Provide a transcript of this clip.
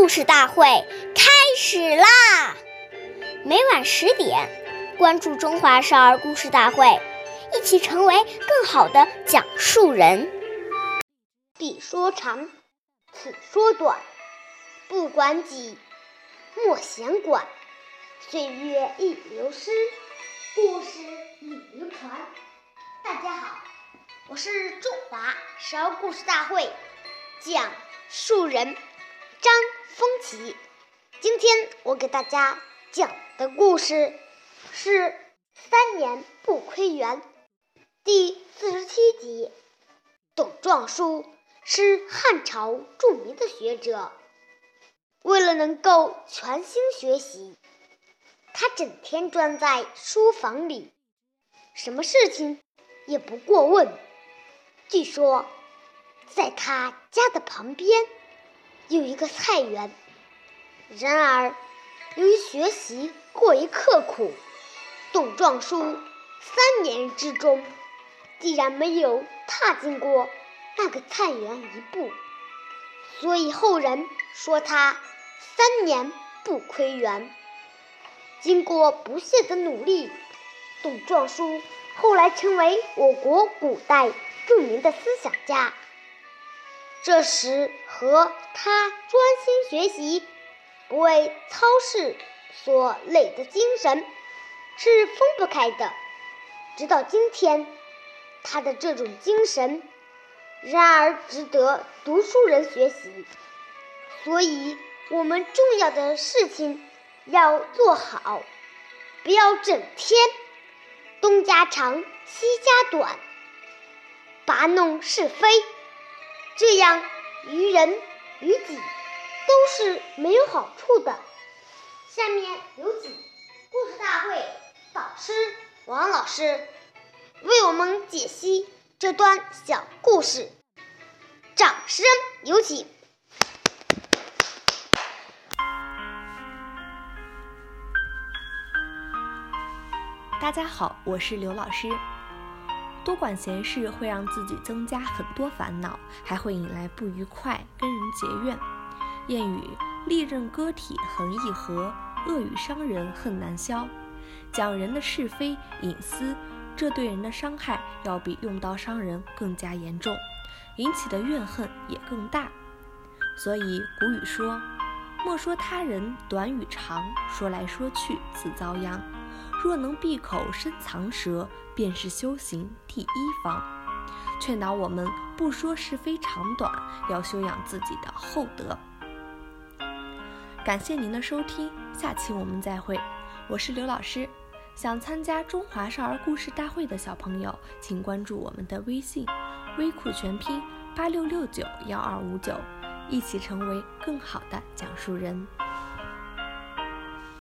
故事大会开始啦！每晚十点，关注《中华少儿故事大会》，一起成为更好的讲述人。彼说长，此说短，不管己，莫闲管。岁月易流失，故事已流传。大家好，我是中华少儿故事大会讲述人。张风奇，今天我给大家讲的故事是《三年不窥园》第四十七集。董仲舒是汉朝著名的学者，为了能够全心学习，他整天钻在书房里，什么事情也不过问。据说，在他家的旁边。有一个菜园，然而由于学习过于刻苦，董壮书三年之中竟然没有踏进过那个菜园一步，所以后人说他三年不窥园。经过不懈的努力，董壮书后来成为我国古代著名的思想家。这时和他专心学习、不为操事所累的精神是分不开的。直到今天，他的这种精神然而值得读书人学习。所以，我们重要的事情要做好，不要整天东家长西家短，拔弄是非。这样，于人于己都是没有好处的。下面有请故事大会导师王老师为我们解析这段小故事，掌声有请。大家好，我是刘老师。多管闲事会让自己增加很多烦恼，还会引来不愉快，跟人结怨。谚语：利刃割体恒易合，恶语伤人恨难消。讲人的是非隐私，这对人的伤害要比用刀伤人更加严重，引起的怨恨也更大。所以古语说：莫说他人短与长，说来说去自遭殃。若能闭口深藏舌，便是修行第一方。劝导我们不说是非长短，要修养自己的厚德。感谢您的收听，下期我们再会。我是刘老师。想参加中华少儿故事大会的小朋友，请关注我们的微信“微库全拼八六六九幺二五九”，一起成为更好的讲述人。